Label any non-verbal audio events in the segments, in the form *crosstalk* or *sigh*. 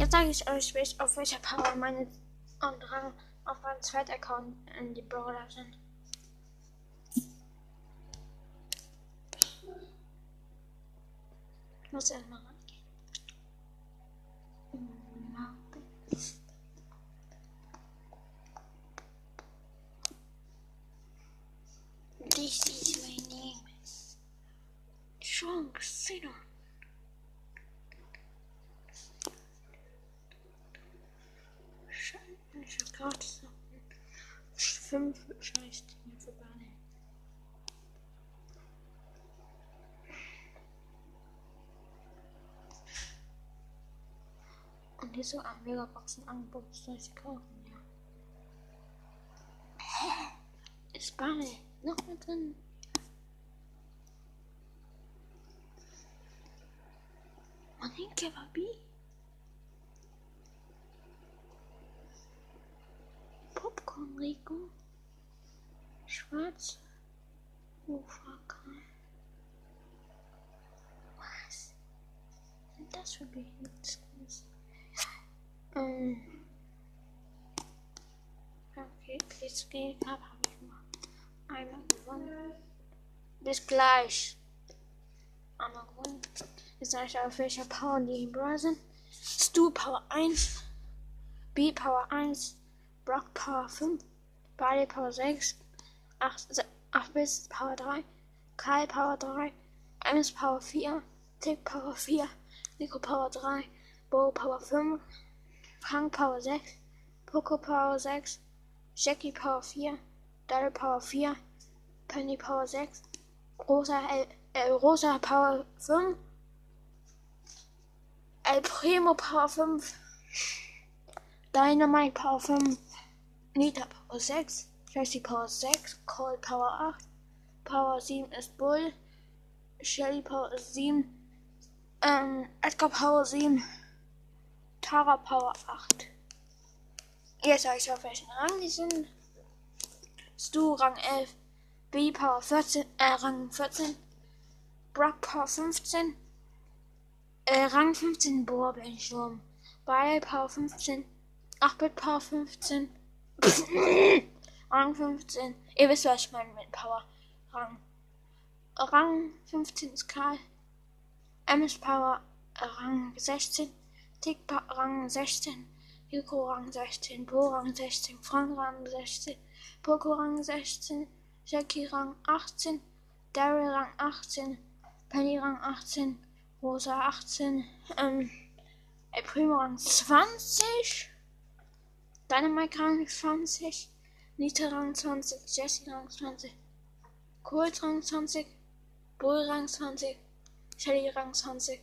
Jetzt sage ich euch, auf welcher Power meine und Rang auf meinem zweiten Account in die Brawler sind. Ich muss erstmal fünf scheiß Dinge verbannen. Und hier so ein Megaboxen Angebot, soll ich kaufen, ja. Ist Ball noch mal drin? Man denkt Kebabi. Popcorn Rico. Schwarz. Uferkreis. Was sind das für Behindertenskins? Ähm. Okay, jetzt gehe ich ab, ich mal einmal gewonnen. Bis gleich. Einmal gewonnen. Jetzt sage ich auf welcher Power die Bra sind. Stu Power 1. B Power 1. Brock Power 5. Barley Power 6. 8, 8 Bits Power 3. Kai Power 3. Ems Power 4. Tick Power 4. Nico Power 3. Bo Power 5. Frank Power 6. Poco Power 6. Jackie Power 4. Daryl Power 4. Penny Power 6. Rosa, El, äh, Rosa Power 5. El Primo Power 5. Dynamite Power 5. Nita Power 6. Jessie Power 6. Cole Power 8. Power 7 ist Bull. Shelly Power ist 7. Ähm, Edgar Power 7. Tara Power 8. Jetzt sage ich auf welchen Rang die sind. Stu Rang 11. B Power 14. Äh, Rang 14. Brock Power 15. Äh, Rang 15 Bohrbensturm. Barley Power 15. 8-Bit Power 15. *clears throat* *laughs* Rang 15. Ihr wisst, was ich meine mit Power. Rang. Rang 15 ist Karl. MS Power Rang 16. Tick Rang 16. Yuko Rang 16. Bo Rang 16. Frank Rang 16. Poco Rang 16. Jackie Rang 18. Daryl Rang 18. Penny Rang 18. Rosa 18. Ähm, El Primo Rang 20. Dynamite Rang 20. Nita Rang 20. Jessie Rang 20. Colt Rang 20. Bull Rang 20. Shelly Rang 20.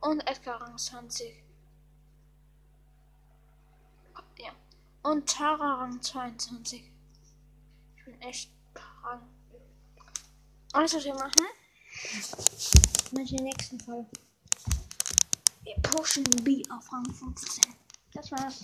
Und Edgar Rang 20. Ja. Und Tara Rang 22. Ich bin echt krank. Alles, was wir machen, in der nächsten Folge. Wir pushen B auf Rang 15. Das war's.